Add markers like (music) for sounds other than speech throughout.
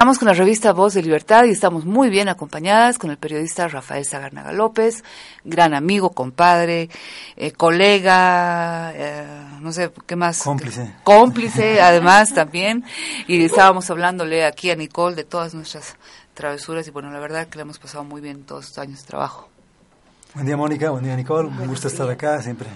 Regresamos con la revista Voz de Libertad y estamos muy bien acompañadas con el periodista Rafael Sagarnaga López, gran amigo, compadre, eh, colega, eh, no sé qué más. Cómplice. Cómplice, además también. Y estábamos hablándole aquí a Nicole de todas nuestras travesuras y bueno, la verdad que le hemos pasado muy bien todos estos años de trabajo. Buen día, Mónica. Buen día, Nicole. Un gusto estar acá siempre.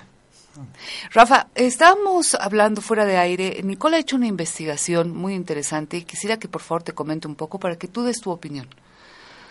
Rafa, estábamos hablando fuera de aire. Nicole ha hecho una investigación muy interesante y quisiera que por favor te comente un poco para que tú des tu opinión.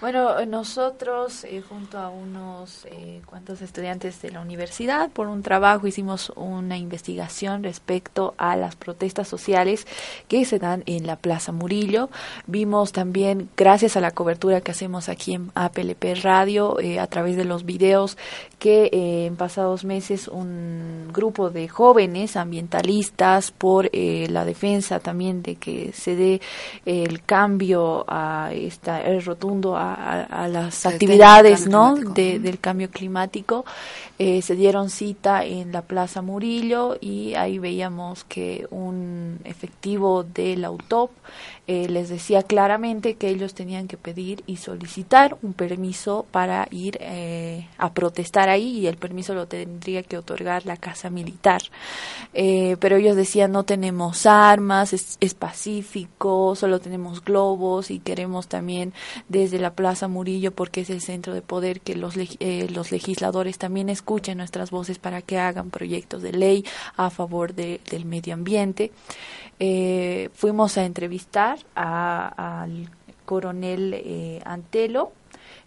Bueno, nosotros, eh, junto a unos eh, cuantos estudiantes de la universidad, por un trabajo hicimos una investigación respecto a las protestas sociales que se dan en la Plaza Murillo. Vimos también, gracias a la cobertura que hacemos aquí en APLP Radio, eh, a través de los videos, que eh, en pasados meses un grupo de jóvenes ambientalistas por la defensa también de que se dé el cambio a esta el rotundo a, a, a las actividades no de, del cambio climático eh, se dieron cita en la Plaza Murillo y ahí veíamos que un efectivo de la UTOP eh, les decía claramente que ellos tenían que pedir y solicitar un permiso para ir eh, a protestar ahí y el permiso lo tendría que otorgar la Casa Militar. Eh, pero ellos decían no tenemos armas, es, pacífico, solo tenemos globos y queremos también desde la Plaza Murillo porque es el centro de poder que los, los legisladores también escuchen nuestras voces para que hagan proyectos de ley a favor de- del medio ambiente. Eh, fuimos a entrevistar a- al coronel eh, Antelo.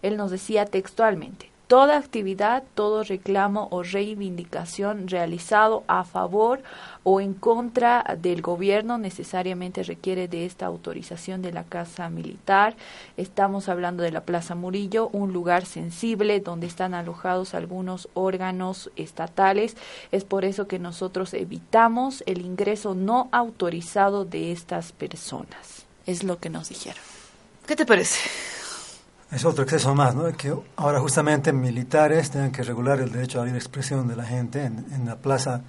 Él nos decía textualmente, toda actividad, todo reclamo o reivindicación realizado a favor o en contra del gobierno necesariamente requiere de esta autorización de la Casa Militar. Estamos hablando de la Plaza Murillo, un lugar sensible donde están alojados algunos órganos estatales. Es por eso que nosotros evitamos el ingreso no autorizado de estas personas. Es lo que nos dijeron. ¿Qué te parece? Es otro exceso más, ¿no? Que ahora justamente militares tengan que regular el derecho a la libre expresión de la gente en, en la plaza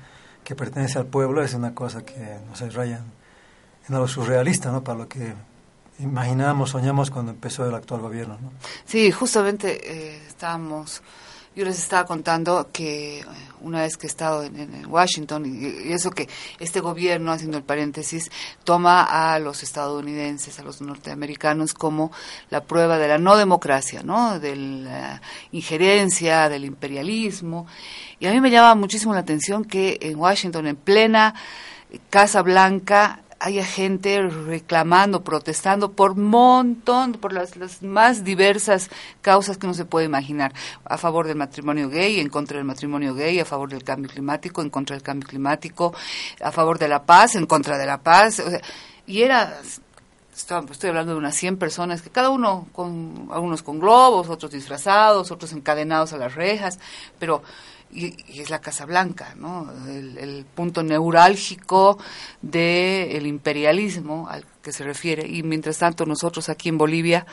que pertenece al pueblo es una cosa que, no sé, raya en algo surrealista, ¿no? Para lo que imaginamos, soñamos cuando empezó el actual gobierno, ¿no? Sí, justamente eh, estábamos, yo les estaba contando que eh, una vez que he estado en, Washington, y, y eso que este gobierno, haciendo el paréntesis, toma a los estadounidenses, a los norteamericanos, como la prueba de la no democracia, ¿no? De la injerencia, del imperialismo. Y a mí me llama muchísimo la atención que en Washington, en plena Casa Blanca, haya gente reclamando, protestando por montón, por las, las más diversas causas que uno se puede imaginar, a favor del matrimonio gay, en contra del matrimonio gay, a favor del cambio climático, en contra del cambio climático, a favor de la paz, en contra de la paz, o sea, y era estoy, estoy hablando de unas 100 personas que cada uno con algunos con globos, otros disfrazados, otros encadenados a las rejas, pero y, y es la Casa Blanca, ¿no? El, el punto neurálgico del imperialismo al que se refiere. Y mientras tanto nosotros aquí en Bolivia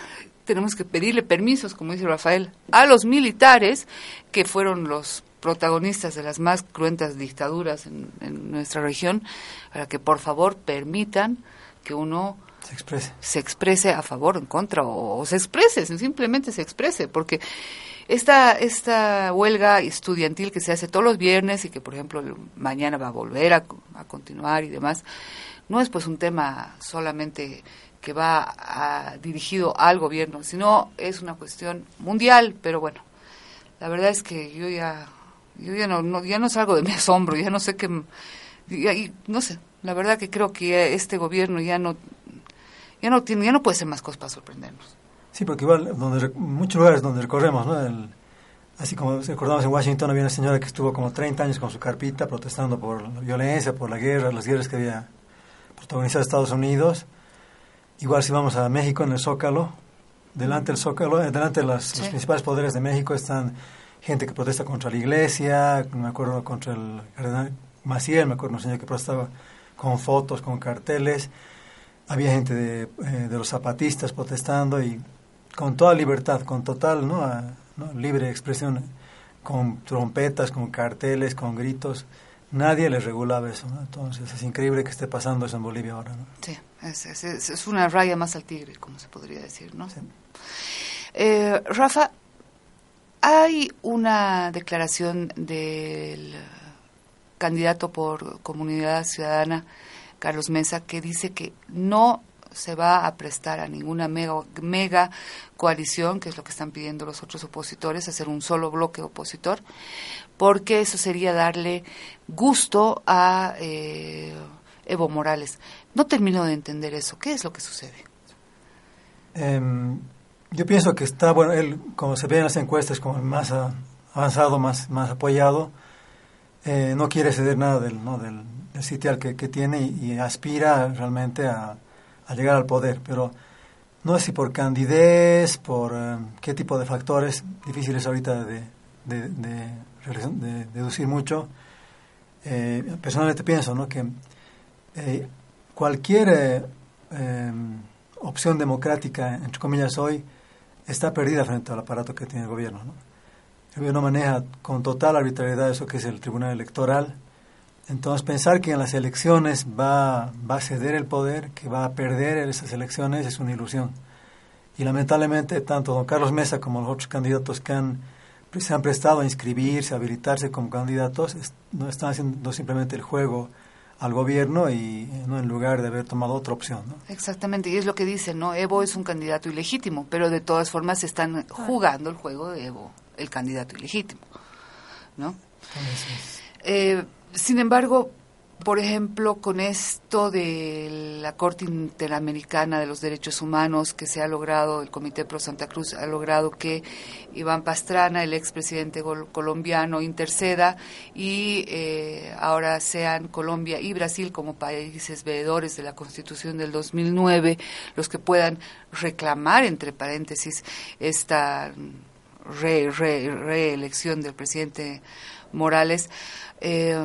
tenemos que pedirle permisos, como dice Rafael, a los militares que fueron los protagonistas de las más cruentas dictaduras en, en nuestra región, para que por favor permitan que uno Se exprese. se exprese a favor o en contra o, o se exprese, simplemente se exprese, porque esta, esta huelga estudiantil que se hace todos los viernes y que, por ejemplo, mañana va a volver a, a continuar y demás, no es pues un tema solamente que va a- dirigido al gobierno, sino es una cuestión mundial, pero bueno, la verdad es que yo ya, yo ya no, no- ya no salgo de mi asombro, ya no sé qué, y no sé, la verdad que creo que este gobierno ya no, ya no tiene, ya no puede ser más cosas para sorprendernos. Sí, porque igual, donde, muchos lugares donde recorremos, ¿no? El- así como recordamos en Washington, había una señora que estuvo como 30 años con su carpita protestando por la violencia, por la guerra, las guerras que había protagonizado Estados Unidos. Igual si vamos a México, en el Zócalo, delante del Zócalo, eh, delante de las- Sí. los principales poderes de México están gente que protesta contra la iglesia, me acuerdo contra el cardenal Maciel, me acuerdo un señor que protestaba con fotos, con carteles, había gente de, eh, de los zapatistas protestando y con toda libertad, con total ¿no? ¿no? libre expresión, con trompetas, con carteles, con gritos, nadie les regulaba eso, ¿no? entonces es increíble que esté pasando eso en Bolivia ahora. ¿no? Sí, es- es una raya más al tigre, como se podría decir, ¿no? Sí. Eh, Rafa, hay una declaración del candidato por Comunidad Ciudadana, Carlos Mesa, que dice que no se va a prestar a ninguna mega, mega coalición, que es lo que están pidiendo los otros opositores, hacer un solo bloque opositor, porque eso sería darle gusto a eh, Evo Morales. No termino de entender eso. ¿Qué es lo que sucede? Em, yo pienso que está, bueno, él, como se ve en las encuestas, como el más avanzado, más, más apoyado, eh, no quiere ceder nada del, ¿no? del, del que tiene y, y aspira realmente a, a llegar al poder. Pero no sé si por candidez, por eh, qué tipo de factores, difíciles ahorita de, de, de, deducir mucho. Eh, personalmente pienso ¿no? que eh, cualquier em, opción democrática, entre comillas, hoy está perdida frente al aparato que tiene el gobierno. ¿no? El gobierno maneja con total arbitrariedad eso que es el Tribunal Electoral. Entonces, pensar que en las elecciones va, va a ceder el poder, que va a perder esas elecciones, es una ilusión. Y lamentablemente, tanto don Carlos Mesa como los otros candidatos que han, se han prestado a inscribirse, a habilitarse como candidatos, es- no están haciendo simplemente el juego al gobierno y no en lugar de haber tomado otra opción. ¿no? Exactamente, y es lo que dicen, ¿no? Evo es un candidato ilegítimo, pero de todas formas están jugando el juego de Evo, el candidato ilegítimo, ¿no? Entonces, Eh, sin embargo, por ejemplo, con esto de la Corte Interamericana de los Derechos Humanos que se ha logrado, el Comité Pro Santa Cruz ha logrado que Iván Pastrana, el expresidente colombiano, interceda y eh, ahora sean Colombia y Brasil como países veedores de la Constitución del 2009 los que puedan reclamar, entre paréntesis, esta re- re- reelección del presidente Morales, eh,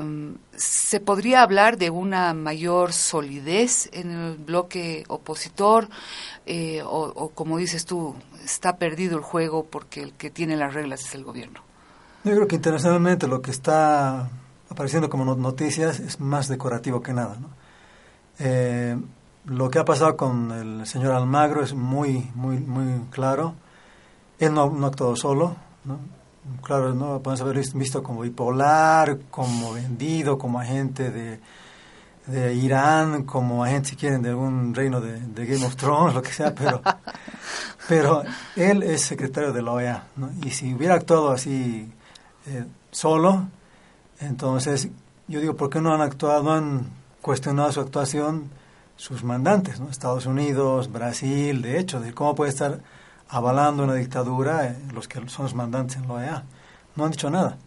¿se podría hablar de una mayor solidez en el bloque opositor? Eh, o, como dices tú, está perdido el juego porque el que tiene las reglas es el gobierno. Yo creo que internacionalmente lo que está apareciendo como no- noticias es más decorativo que nada. ¿no? Eh, lo que ha pasado con el señor Almagro es muy, muy, muy claro. Él no, no ha actuado solo. ¿no? Claro, no podemos haber visto, como bipolar, como vendido, como agente de, de Irán, como agente, si quieren, de algún reino de, de Game of Thrones, lo que sea, pero, (laughs) pero él es secretario de la OEA. ¿no? Y si hubiera actuado así eh, solo, entonces yo digo, ¿por qué no han actuado, no han cuestionado su actuación sus mandantes, ¿no? Estados Unidos, Brasil, de hecho, de cómo puede estar avalando una dictadura eh, los que son los mandantes en la OEA. No han dicho nada.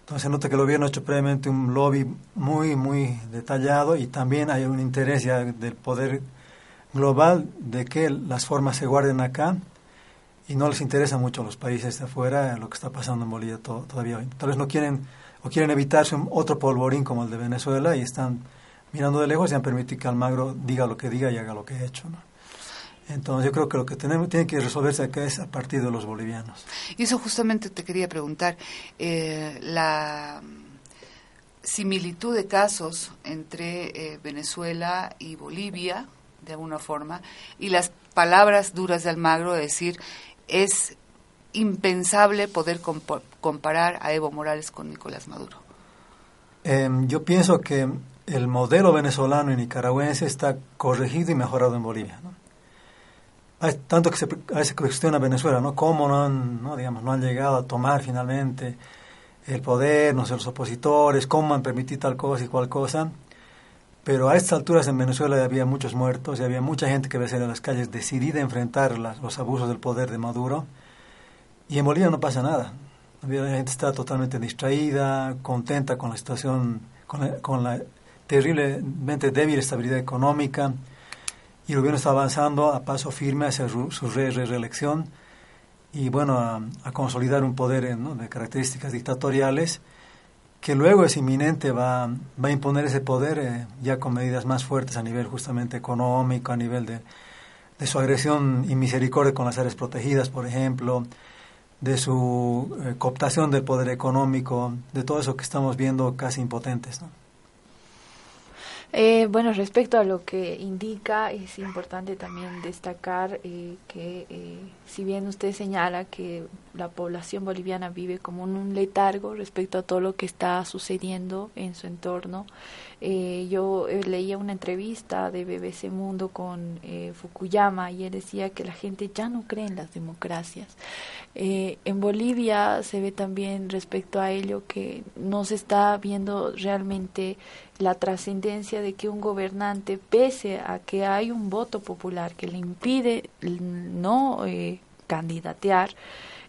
Entonces nota que el gobierno ha hecho previamente un lobby muy, muy detallado y también hay un interés ya del poder global de que las formas se guarden acá y no les interesa mucho a los países de afuera lo que está pasando en Bolivia to- todavía hoy. Tal vez no quieren o quieren evitarse un- otro polvorín como el de Venezuela y están mirando de lejos y han permitido que Almagro diga lo que diga y haga lo que ha hecho. ¿no? Entonces yo creo que lo que tenemos tiene que resolverse acá es a partir de los bolivianos. Y eso justamente te quería preguntar, eh, la similitud de casos entre eh, Venezuela y Bolivia, de alguna forma, y las palabras duras de Almagro de decir, es impensable poder comparar a Evo Morales con Nicolás Maduro. Eh, yo pienso que el modelo venezolano y nicaragüense está corregido y mejorado en Bolivia. ¿no? Tanto que se, a veces cuestiona Venezuela, ¿no? ¿Cómo no han, no, digamos, no han llegado a tomar finalmente el poder, no sé, los opositores, cómo han permitido tal cosa y cual cosa? Pero a estas alturas en Venezuela ya había muchos muertos y había mucha gente que veía en las calles decidida a enfrentar los abusos del poder de Maduro. Y en Bolivia no pasa nada. La gente está totalmente distraída, contenta con la situación, con la, con la terriblemente débil estabilidad económica. Y el gobierno está avanzando a paso firme hacia su, re reelección y bueno, a, consolidar un poder eh, de características dictatoriales que luego es inminente, va, va a imponer ese poder eh, ya con medidas más fuertes a nivel justamente económico, a nivel de, de su agresión y misericordia con las áreas protegidas, por ejemplo, de su eh, cooptación del poder económico, de todo eso que estamos viendo casi impotentes. Eh, bueno, respecto a lo que indica, es importante también destacar eh, que eh, si bien usted señala que la población boliviana vive como en un letargo respecto a todo lo que está sucediendo en su entorno, yo leía una entrevista de BBC Mundo con Fukuyama y él decía que la gente ya no cree en las democracias. en Bolivia se ve también respecto a ello que no se está viendo realmente la trascendencia de que un gobernante, pese a que hay un voto popular que le impide no eh, candidatear,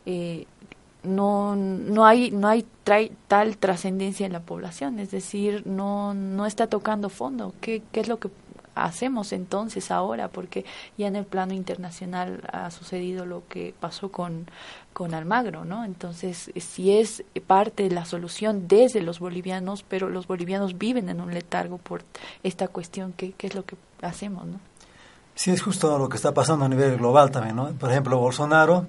eh, no, no hay, no hay tal trascendencia en la población, es decir, no, no está tocando fondo. ¿Qué, ¿Qué es lo que hacemos entonces ahora? Porque ya en el plano internacional ha sucedido lo que pasó con, con Almagro, ¿no? Entonces, si es parte de la solución desde los bolivianos, pero los bolivianos viven en un letargo por esta cuestión, ¿qué, qué es lo que hacemos, no? Sí, es justo lo que está pasando a nivel global también, ¿no? Por ejemplo, Bolsonaro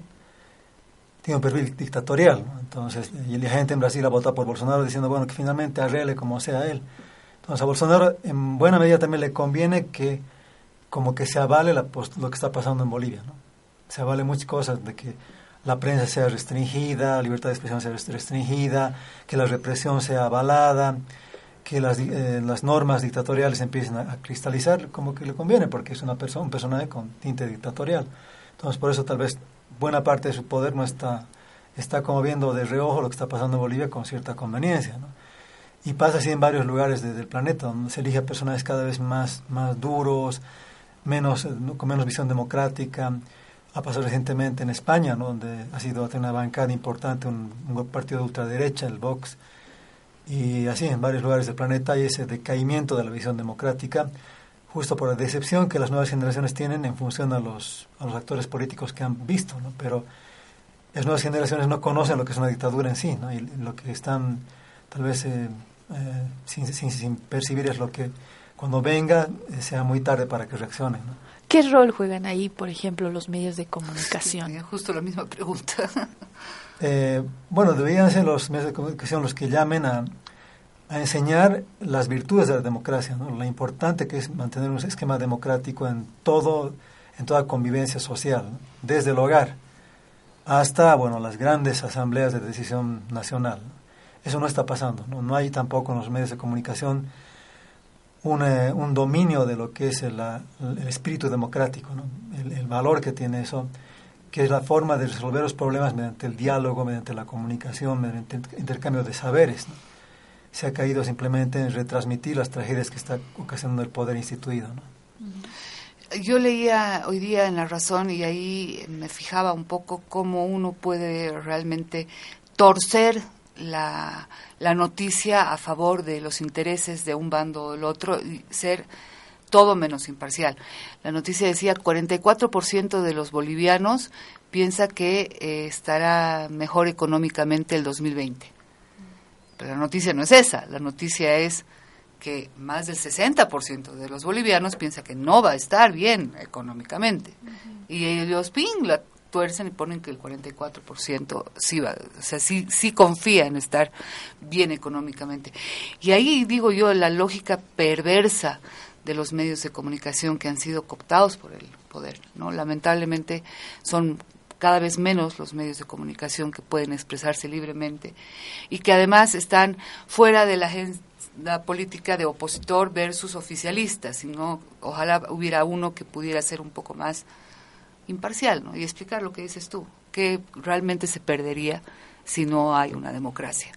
tiene un perfil dictatorial, entonces, y la gente en Brasil ha votado por Bolsonaro diciendo, bueno, que finalmente arregle como sea él. Entonces a Bolsonaro en buena medida también le conviene que como que se avale la, lo que está pasando en Bolivia, ¿no? Se avale muchas cosas de que la prensa sea restringida, la libertad de expresión sea restringida, que la represión sea avalada, que las, eh, las normas dictatoriales empiecen a, cristalizar, como que le conviene, porque es una persona, un personaje con tinte dictatorial. Entonces, por eso tal vez buena parte de su poder no está, está como viendo de reojo lo que está pasando en Bolivia con cierta conveniencia. Y pasa así en varios lugares del planeta, donde se elige a personajes cada vez más, más duros, menos, con menos visión democrática. Ha pasado recientemente en España, donde ha sido una bancada importante, un, partido de ultraderecha, el Vox. Y así en varios lugares del planeta hay ese decaimiento de la visión democrática, justo por la decepción que las nuevas generaciones tienen en función a los, a los actores políticos que han visto. ¿no? Pero las nuevas generaciones no conocen lo que es una dictadura en sí, ¿no? y lo que están tal vez eh, eh, sin, sin, percibir es lo que cuando venga eh, sea muy tarde para que reaccionen. ¿Qué rol juegan ahí, por ejemplo, los medios de comunicación? justo la misma pregunta. (laughs) Eh, bueno, deberían ser los medios de comunicación los que llamen a, enseñar las virtudes de la democracia, lo importante que es mantener un esquema democrático en todo, en toda convivencia social, desde el hogar hasta bueno las grandes asambleas de decisión nacional. Eso no está pasando. No, hay tampoco en los medios de comunicación un, eh, dominio de lo que es el, espíritu democrático, el, valor que tiene eso, que es la forma de resolver los problemas mediante el diálogo, mediante la comunicación, mediante el intercambio de saberes. Se ha caído simplemente en retransmitir las tragedias que está ocasionando el poder instituido. Yo leía hoy día en La Razón y ahí me fijaba un poco cómo uno puede realmente torcer la, la noticia a favor de los intereses de un bando o del otro y ser todo menos imparcial. La noticia decía 44% de los bolivianos piensa que eh, estará mejor económicamente el 2020. Pero la noticia no es esa, la noticia es que más del 60% de los bolivianos piensa que no va a estar bien económicamente. Y ellos, ping, la tuercen y ponen que el 44% sí va, o sea, sí, sí confía en estar bien económicamente. Y ahí digo yo la lógica perversa de los medios de comunicación que han sido cooptados por el poder, ¿no? Lamentablemente son cada vez menos los medios de comunicación que pueden expresarse libremente y que además están fuera de la agenda política de opositor versus oficialista, sino ojalá hubiera uno que pudiera ser un poco más imparcial ¿no? y explicar lo que dices tú, que realmente se perdería si no hay una democracia.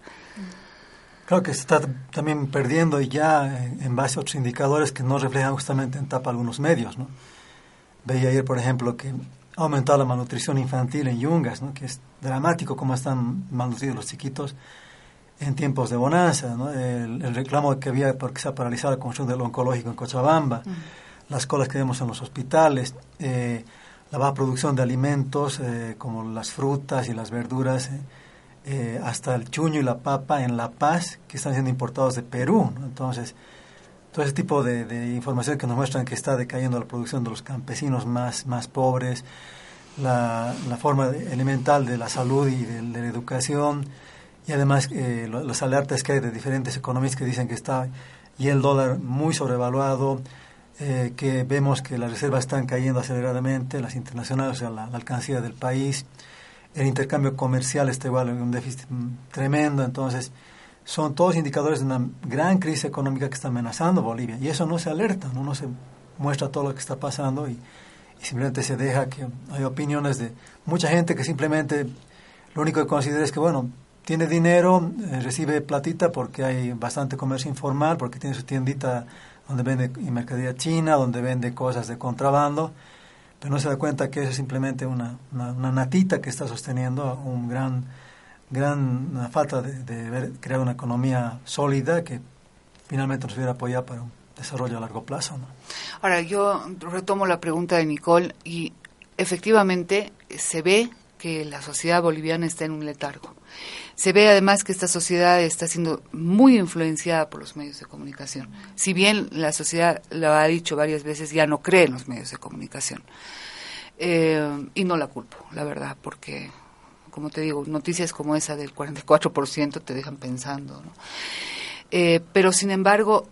Creo que se está también perdiendo y ya en, base a otros indicadores que no reflejan justamente en tapa algunos medios. ¿no? Veía ayer, por ejemplo, que ha aumentado la malnutrición infantil en Yungas, ¿no? que es dramático cómo están malnutridos los chiquitos en tiempos de bonanza, ¿no? el, reclamo que había porque se ha paralizado la construcción del oncológico en Cochabamba las colas que vemos en los hospitales, eh, la baja producción de alimentos eh, como las frutas y las verduras, hasta el chuño y la papa en La Paz, que están siendo importados de Perú. Entonces, todo ese tipo de, información que nos muestran que está decayendo la producción de los campesinos más, más pobres, la, forma elemental de la salud y de, la educación, y además eh, las alertas que hay de diferentes economistas que dicen que está y el dólar muy sobrevaluado, eh, que vemos que las reservas están cayendo aceleradamente, las internacionales, o sea, la, alcancía del país, el intercambio comercial está igual un déficit tremendo, entonces son todos indicadores de una gran crisis económica que está amenazando Bolivia. Y eso no se alerta, no, no se muestra todo lo que está pasando y, simplemente se deja que hay opiniones de mucha gente que simplemente lo único que considera es que, bueno, tiene dinero, eh, recibe platita porque hay bastante comercio informal, porque tiene su tiendita donde vende mercadería china, donde vende cosas de contrabando, pero no se da cuenta que es simplemente una, una, natita que está sosteniendo un gran, gran falta de, crear una economía sólida que finalmente nos hubiera apoyado para un desarrollo a largo plazo. ¿no? Ahora, yo retomo la pregunta de Nicole y efectivamente se ve que la sociedad boliviana está en un letargo. Se ve además que esta sociedad está siendo muy influenciada por los medios de comunicación. Si bien la sociedad, lo ha dicho varias veces, ya no cree en los medios de comunicación. Eh, y no la culpo, la verdad, porque, como te digo, noticias como esa del 44% te dejan pensando. Eh, pero, sin embargo,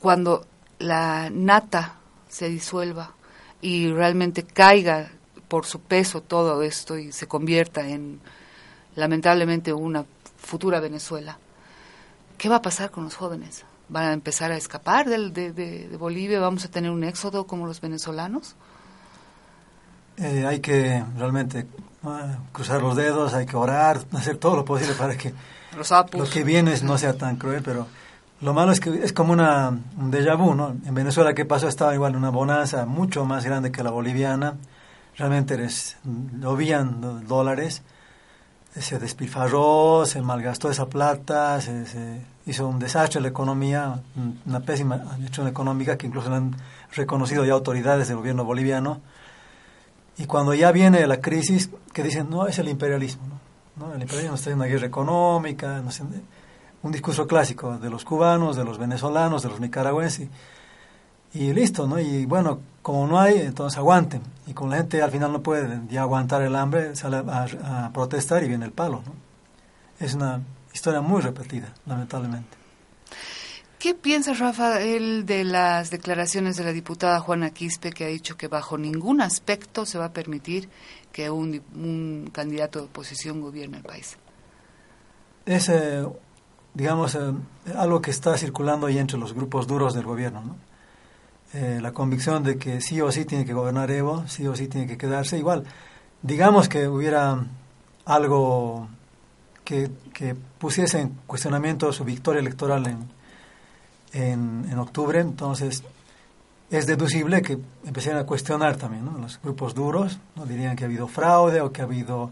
cuando la nata se disuelva y realmente caiga por su peso todo esto y se convierta en lamentablemente una futura Venezuela, ¿qué va a pasar con los jóvenes? ¿Van a empezar a escapar de, de, Bolivia? ¿Vamos a tener un éxodo como los venezolanos? Eh, hay que realmente cruzar los dedos, hay que orar, (laughs) hacer todo lo posible para que lo que viene no sea tan cruel, pero lo malo es que es como una, un déjà vu, ¿no? En Venezuela, ¿qué pasó? Estaba igual una bonanza mucho más grande que la boliviana. Realmente les llovían dólares. Se despilfarró, se malgastó esa plata, se, hizo un desastre la economía, una pésima administración económica que incluso han reconocido ya autoridades del gobierno boliviano. Y cuando ya viene la crisis, que dicen, no, es el imperialismo. ¿No? El imperialismo está en una guerra económica, no sé, un discurso clásico de los cubanos, de los venezolanos, de los nicaragüenses. Y, listo, ¿no? Y bueno, como no hay, entonces aguanten. Y como la gente al final no puede ya aguantar el hambre, sale a, protestar y viene el palo, ¿no? Es una historia muy repetida, lamentablemente. ¿Qué piensa Rafael de las declaraciones de la diputada Juana Quispe que ha dicho que bajo ningún aspecto se va a permitir que un, un candidato de oposición gobierne el país? Ese digamos, eh, algo que está circulando ahí entre los grupos duros del gobierno, ¿no? Eh, la convicción de que sí o sí tiene que gobernar Evo, sí o sí tiene que quedarse. Igual, digamos que hubiera algo que, que pusiese en cuestionamiento su victoria electoral en, en, en, octubre, entonces es deducible que empezaran a cuestionar también, ¿no? Los grupos duros, ¿no? Dirían que ha habido fraude o que ha habido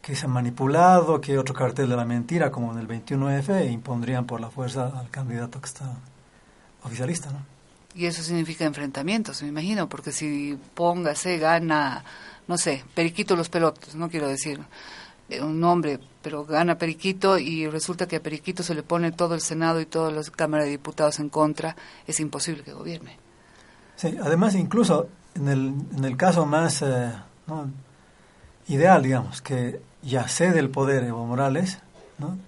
que se han manipulado, que otro cartel de la mentira, como en el 21F, e impondrían por la fuerza al candidato que está oficialista, ¿no? Y eso significa enfrentamientos, me imagino, porque si póngase, gana, no sé, Periquito los pelotos, no quiero decir eh, un nombre, pero gana Periquito y resulta que a Periquito se le pone todo el Senado y toda la Cámara de Diputados en contra, es imposible que gobierne. Sí, además incluso en el, en el caso más eh, ideal, digamos, que ya cede el poder Evo Morales, ¿no?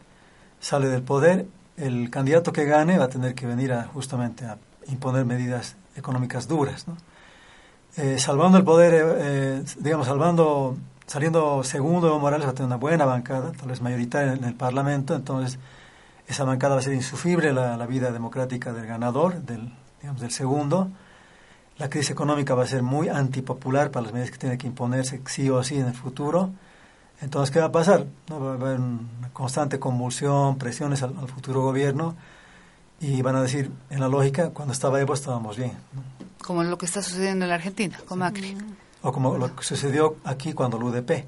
sale del poder, el candidato que gane va a tener que venir a, justamente a imponer medidas económicas duras. Eh, salvando el poder, eh, eh, digamos, salvando, saliendo segundo Evo Morales va a tener una buena bancada, tal vez mayoritaria en el Parlamento, entonces esa bancada va a ser insufrible la, la vida democrática del ganador, del, digamos, del segundo. La crisis económica va a ser muy antipopular para las medidas que tiene que imponerse sí o sí en el futuro. Entonces, ¿qué va a pasar? ¿No? Va a haber una constante convulsión, presiones al, futuro gobierno y van a decir, en la lógica, cuando estaba Evo estábamos bien. Como lo que está sucediendo en la Argentina, con Macri. O como lo que sucedió aquí cuando el UDP,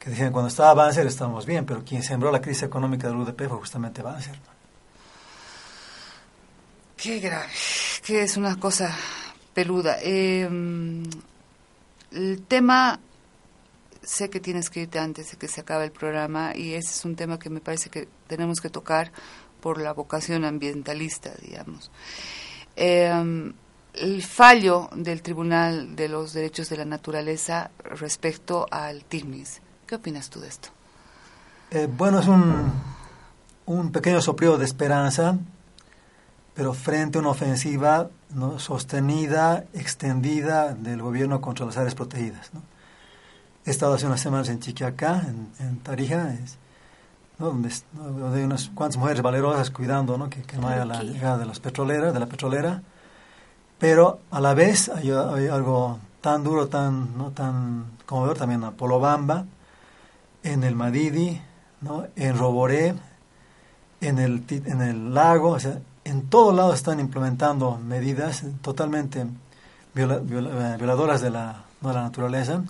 que decían, cuando estaba Banzer estábamos bien, pero quien sembró la crisis económica del UDP fue justamente Banzer. Qué grave, que es una cosa peluda. Eh, el tema, sé que tienes que irte antes de que se acabe el programa y ese es un tema que me parece que tenemos que tocar por la vocación ambientalista, digamos. Eh, el fallo del Tribunal de los Derechos de la Naturaleza respecto al TIGNIS. ¿Qué opinas tú de esto? Eh, bueno, es un, un pequeño soplío de esperanza, pero frente a una ofensiva ¿no? sostenida, extendida del gobierno contra las áreas protegidas. ¿no? He estado hace unas semanas en Chiquiacá, en, en Tarija, es, ¿no? Donde, donde, hay unas cuantas mujeres valerosas cuidando ¿no? Que, que no haya la llegada de las petroleras, de la petrolera pero a la vez hay, hay, algo tan duro, tan, ¿no? tan conmovedor también en Polobamba, en el Madidi, ¿no? en Roboré, en el, en el lago, o sea, en todos lados están implementando medidas totalmente viola, viola, violadoras de la, de la naturaleza.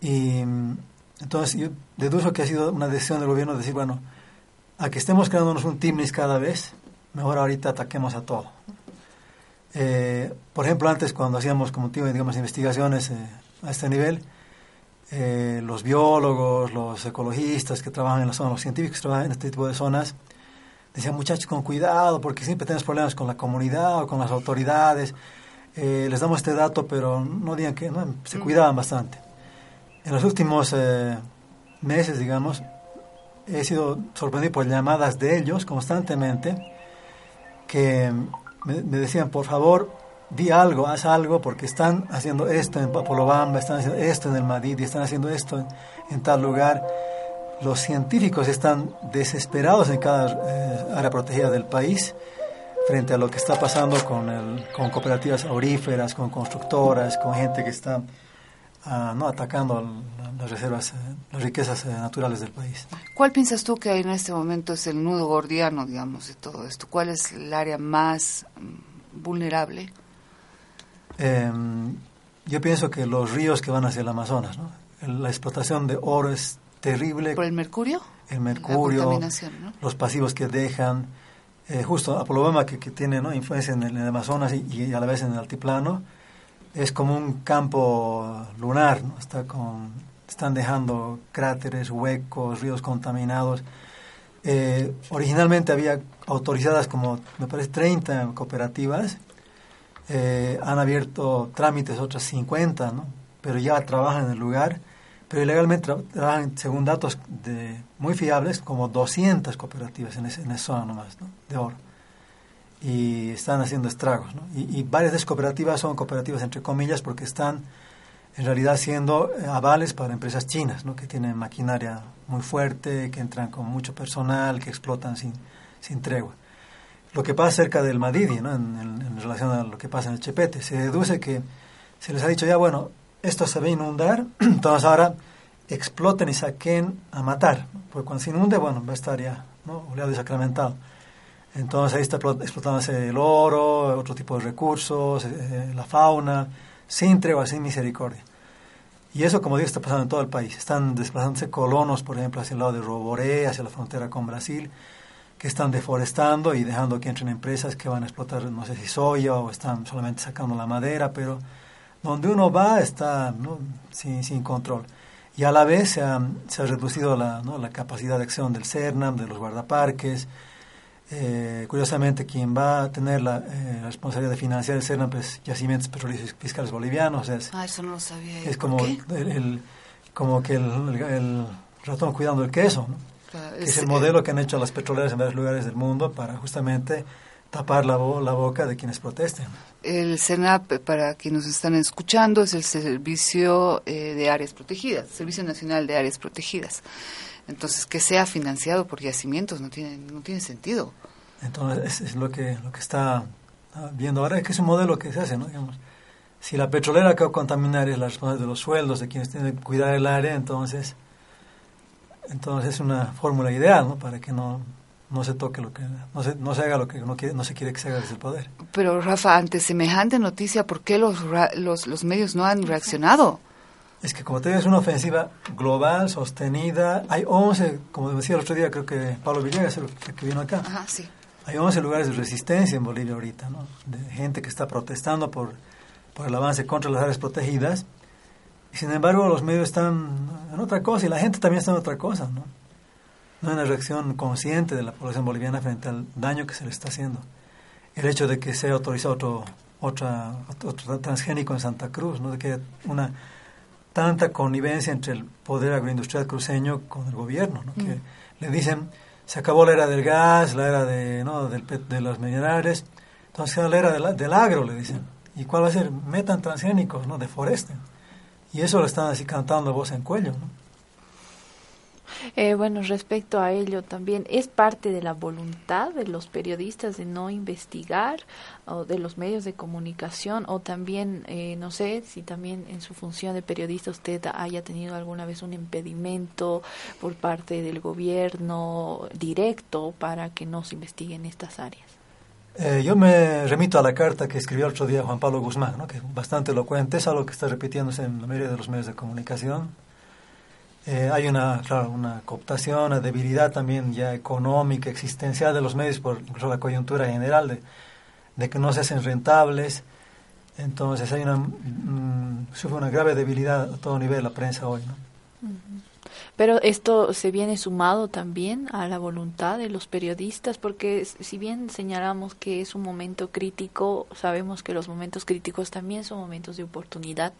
Y entonces yo deduzco que ha sido una decisión del gobierno de decir, bueno, a que estemos creándonos un TIMNIS cada vez, mejor ahorita ataquemos a todo. Eh, por ejemplo, antes cuando hacíamos como tipo, digamos, investigaciones eh, a este nivel, eh, los biólogos, los ecologistas que trabajan en la zona, los científicos que trabajan en este tipo de zonas, decían muchachos con cuidado porque siempre tenemos problemas con la comunidad o con las autoridades. Eh, les damos este dato, pero no digan que no, se cuidaban bastante. En los últimos meses, digamos, he sido sorprendido por llamadas de ellos constantemente que me, decían, por favor, di algo, haz algo, porque están haciendo esto en Papolobamba, están haciendo esto en el Madrid, están haciendo esto en, en tal lugar. Los científicos están desesperados en cada eh, área protegida del país frente a lo que está pasando con, el, con cooperativas auríferas, con constructoras, con gente que está no atacando las reservas, eh, las riquezas eh, naturales del país. ¿Cuál piensas tú que en este momento es el nudo gordiano, digamos, de todo esto? ¿Cuál es el área más mm, vulnerable? Eh, yo pienso que los ríos que van hacia el Amazonas, ¿no? la explotación de oro es terrible. ¿Por el mercurio? El mercurio, ¿no? los pasivos que dejan. Eh, justo Apolobama, que, que tiene ¿no? influencia en el, en el Amazonas y, y, a la vez en el altiplano, es como un campo lunar, ¿no? Está con, están dejando cráteres, huecos, ríos contaminados. Eh, originalmente había autorizadas como, me parece, 30 cooperativas. Eh, han abierto trámites otras 50, ¿no? pero ya trabajan en el lugar. Pero ilegalmente tra trabajan, según datos de, muy fiables, como 200 cooperativas en, ese, esa zona nomás, ¿no? de oro y están haciendo estragos. Y, varias de esas cooperativas son cooperativas entre comillas porque están en realidad siendo avales para empresas chinas, ¿no? que tienen maquinaria muy fuerte, que entran con mucho personal, que explotan sin, sin tregua. Lo que pasa cerca del Madidi, ¿no? en, relación a lo que pasa en el Chepete, se deduce que se les ha dicho ya, bueno, esto se va a inundar, (clears throat) entonces ahora exploten y saquen a matar, porque cuando se inunde, bueno, va a estar ya ¿no? oleado y sacramentado. Entonces ahí está explotándose el oro, otro tipo de recursos, eh, la fauna, sin tregua, sin misericordia. Y eso, como digo, está pasando en todo el país. Están desplazándose colonos, por ejemplo, hacia el lado de Roboré, hacia la frontera con Brasil, que están deforestando y dejando que entren empresas que van a explotar, no sé si soya o están solamente sacando la madera, pero donde uno va está ¿no? sin, sin control. Y a la vez se ha, se ha reducido la, la capacidad de acción del CERNAM, de los guardaparques, eh, curiosamente, quien va a tener la, eh, la responsabilidad de financiar el CERNAM pues, Yacimientos Petroleros Fiscales Bolivianos. Es, ah, eso no lo sabía. Es como, el, el, como que el, el, ratón cuidando el queso, ¿no? Claro, es, es, el modelo que han hecho las petroleras en varios lugares del mundo para justamente tapar la, bo la boca de quienes protesten. El CENAP, para quienes nos están escuchando, es el Servicio eh, de Áreas Protegidas, Servicio Nacional de Áreas Protegidas. Entonces, que sea financiado por yacimientos no tiene, no tiene sentido. Entonces, es, es lo, que, lo que está viendo ahora, es que es un modelo que se hace, ¿no? Digamos, si la petrolera que va a contaminar es la responsabilidad de los sueldos de quienes tienen que cuidar el área, entonces, entonces es una fórmula ideal, ¿no? Para que no, no se toque lo que no se, no se haga lo que no, quiere, no se quiere que se haga desde el poder. Pero Rafa, ante semejante noticia, ¿por qué los, los, los medios no han reaccionado? Es que como te digo, es una ofensiva global, sostenida. Hay 11, como decía el otro día, creo que Pablo Villegas, el que vino acá. Ajá, sí. Hay 11 lugares de resistencia en Bolivia ahorita, ¿no? De gente que está protestando por por el avance contra las áreas protegidas. Y sin embargo, los medios están en otra cosa y la gente también está en otra cosa, ¿no? No hay una reacción consciente de la población boliviana frente al daño que se le está haciendo. El hecho de que sea autorizado otro, otra, otro transgénico en Santa Cruz, ¿no? De que haya una tanta connivencia entre el poder agroindustrial cruceño con el gobierno, ¿no? Que le dicen, se acabó la era del gas, la era de, ¿no? del, de los minerales, entonces la era del, del agro, le dicen. ¿Y cuál va a ser? Metan transgénicos, ¿no? Deforesten. Y eso lo están así cantando voz en cuello, ¿no? Eh, bueno, respecto a ello también, ¿es parte de la voluntad de los periodistas de no investigar o de los medios de comunicación o también, eh, no sé, si también en su función de periodista usted haya tenido alguna vez un impedimento por parte del gobierno directo para que no se investiguen estas áreas? Eh, yo me remito a la carta que escribió el otro día Juan Pablo Guzmán, ¿no? que es bastante elocuente, es algo que está repitiéndose en la mayoría de los medios de comunicación. Eh, hay una, claro, una cooptación, una debilidad también ya económica, existencial de los medios por incluso la coyuntura general de, que no se hacen rentables. Entonces hay una, mm, sufre una grave debilidad a todo nivel la prensa hoy. ¿no? Pero esto se viene sumado también a la voluntad de los periodistas, porque si bien señalamos que es un momento crítico, sabemos que los momentos críticos también son momentos de oportunidad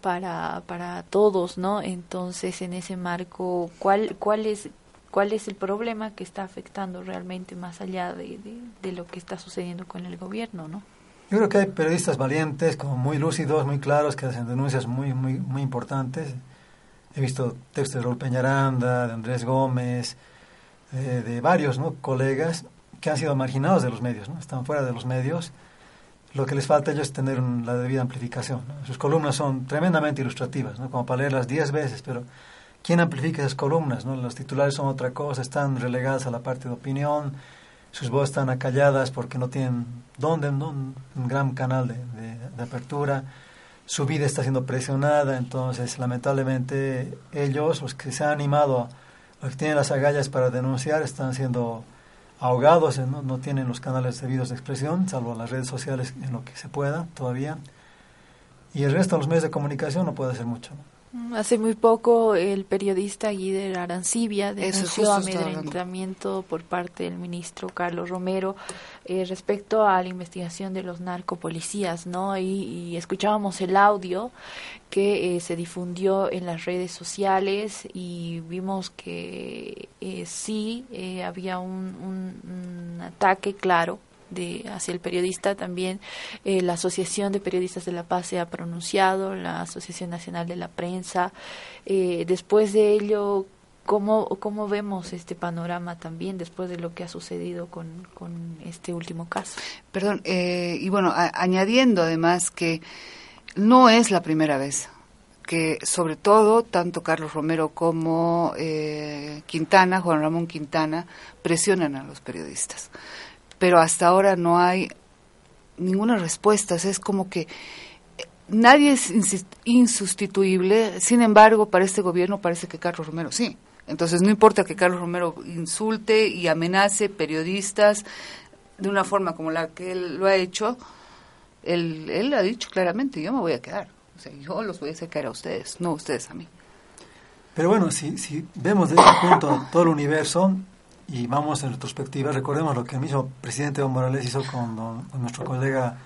para, para todos, ¿no? Entonces, en ese marco, ¿cuál, cuál es cuál es el problema que está afectando realmente más allá de, de, lo que está sucediendo con el gobierno, ¿no? Yo creo que hay periodistas valientes, como muy lúcidos, muy claros, que hacen denuncias muy, muy, muy importantes he visto textos de Raúl Peñaranda, de Andrés Gómez, eh, de varios colegas que han sido marginados de los medios, están fuera de los medios. Lo que les falta a ellos es tener la debida amplificación. Sus columnas son tremendamente ilustrativas, como para leerlas diez veces, pero ¿quién amplifica esas columnas? Los titulares son otra cosa, están relegadas a la parte de opinión, sus voces están acalladas porque no tienen dónde, ¿no? un gran canal de apertura su vida está siendo presionada, entonces lamentablemente ellos, los que se han animado, los que tienen las agallas para denunciar, están siendo ahogados, ¿no? no tienen los canales debidos de expresión, salvo las redes sociales en lo que se pueda todavía, y el resto de los medios de comunicación no puede hacer mucho. Mm, hace muy poco el periodista Guider Arancibia denunció amedrentamiento por parte del ministro Carlos Romero eh, respecto a la investigación de los narcopolicías, ¿no? Y, y escuchábamos el audio que eh, se difundió en las redes sociales y vimos que eh, sí eh, había un, un, un ataque claro de hacia el periodista también eh, la Asociación de Periodistas de la Paz se ha pronunciado, la Asociación Nacional de la Prensa. Eh, después de ello, ¿cómo, ¿cómo vemos este panorama también después de lo que ha sucedido con, con este último caso? Perdón, eh, y bueno, añadiendo además que no es la primera vez que sobre todo tanto Carlos Romero como eh, Quintana, Juan Ramón Quintana, presionan a los periodistas pero hasta ahora no hay ninguna respuesta. Es como que nadie es insustituible, sin embargo, para este gobierno parece que Carlos Romero sí. Entonces, no importa que Carlos Romero insulte y amenace periodistas de una forma como la que él lo ha hecho, él, él ha dicho claramente, yo me voy a quedar. O sea, yo los voy a hacer caer a ustedes, no ustedes a mí. Pero bueno, si, si vemos desde este punto todo el universo, y vamos en retrospectiva, recordemos lo que el mismo presidente Evo Morales hizo con, don, con nuestro colega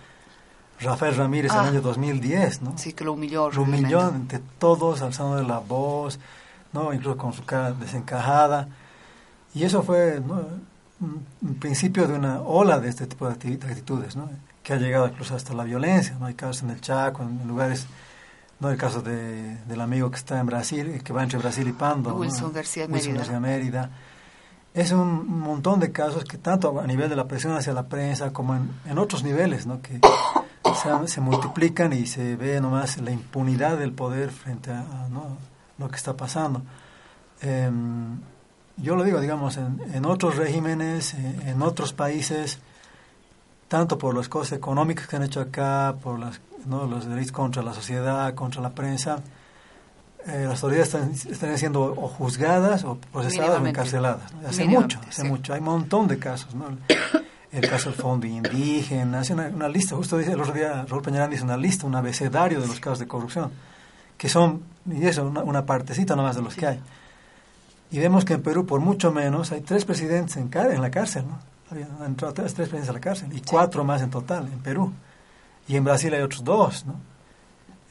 Rafael Ramírez Ah. en el año 2010, ¿no? Sí, que lo humilló. Lo humilló ante todos, alzando la voz, ¿no? Incluso con su cara desencajada. Y eso fue ¿no? un, principio de una ola de este tipo de acti- de actitudes, ¿no? Que ha llegado incluso hasta la violencia, ¿no? Hay casos en el Chaco, en lugares, ¿no? El caso de, del amigo que está en Brasil, que va entre Brasil y Pando, ¿no? Wilson García Wilson Mérida. García Mérida. Es un montón de casos que tanto a nivel de la presión hacia la prensa como en, otros niveles, ¿no? que se, se multiplican y se ve nomás la impunidad del poder frente a, ¿no? lo que está pasando. Eh, yo lo digo, digamos, en, en otros regímenes, en, otros países, tanto por las cosas económicas que han hecho acá, por las, ¿no? los delitos contra la sociedad, contra la prensa, eh, las autoridades están, están siendo o juzgadas o procesadas o encarceladas. ¿no? Hace mucho, hace sí. mucho. Hay un montón de casos. ¿no? (coughs) el caso del fondo indígena, hace una, lista, justo dice el otro día Raúl Peñarán dice una lista, un abecedario de los casos de corrupción, que son, y eso, una, una partecita nomás de los que hay. Y vemos que en Perú, por mucho menos, hay tres presidentes en, en la cárcel, ¿no? Han entrado tres, tres presidentes a la cárcel, y cuatro más en total en Perú. Y en Brasil hay otros dos, ¿no?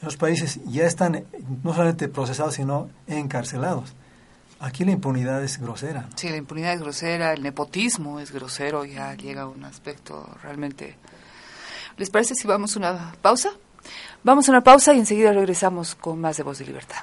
Los países ya están no solamente procesados, sino encarcelados. Aquí la impunidad es grosera. Sí, la impunidad es grosera, el nepotismo es grosero, ya llega a un aspecto realmente... ¿Les parece si vamos a una pausa? Vamos a una pausa y enseguida regresamos con más de Voz de Libertad.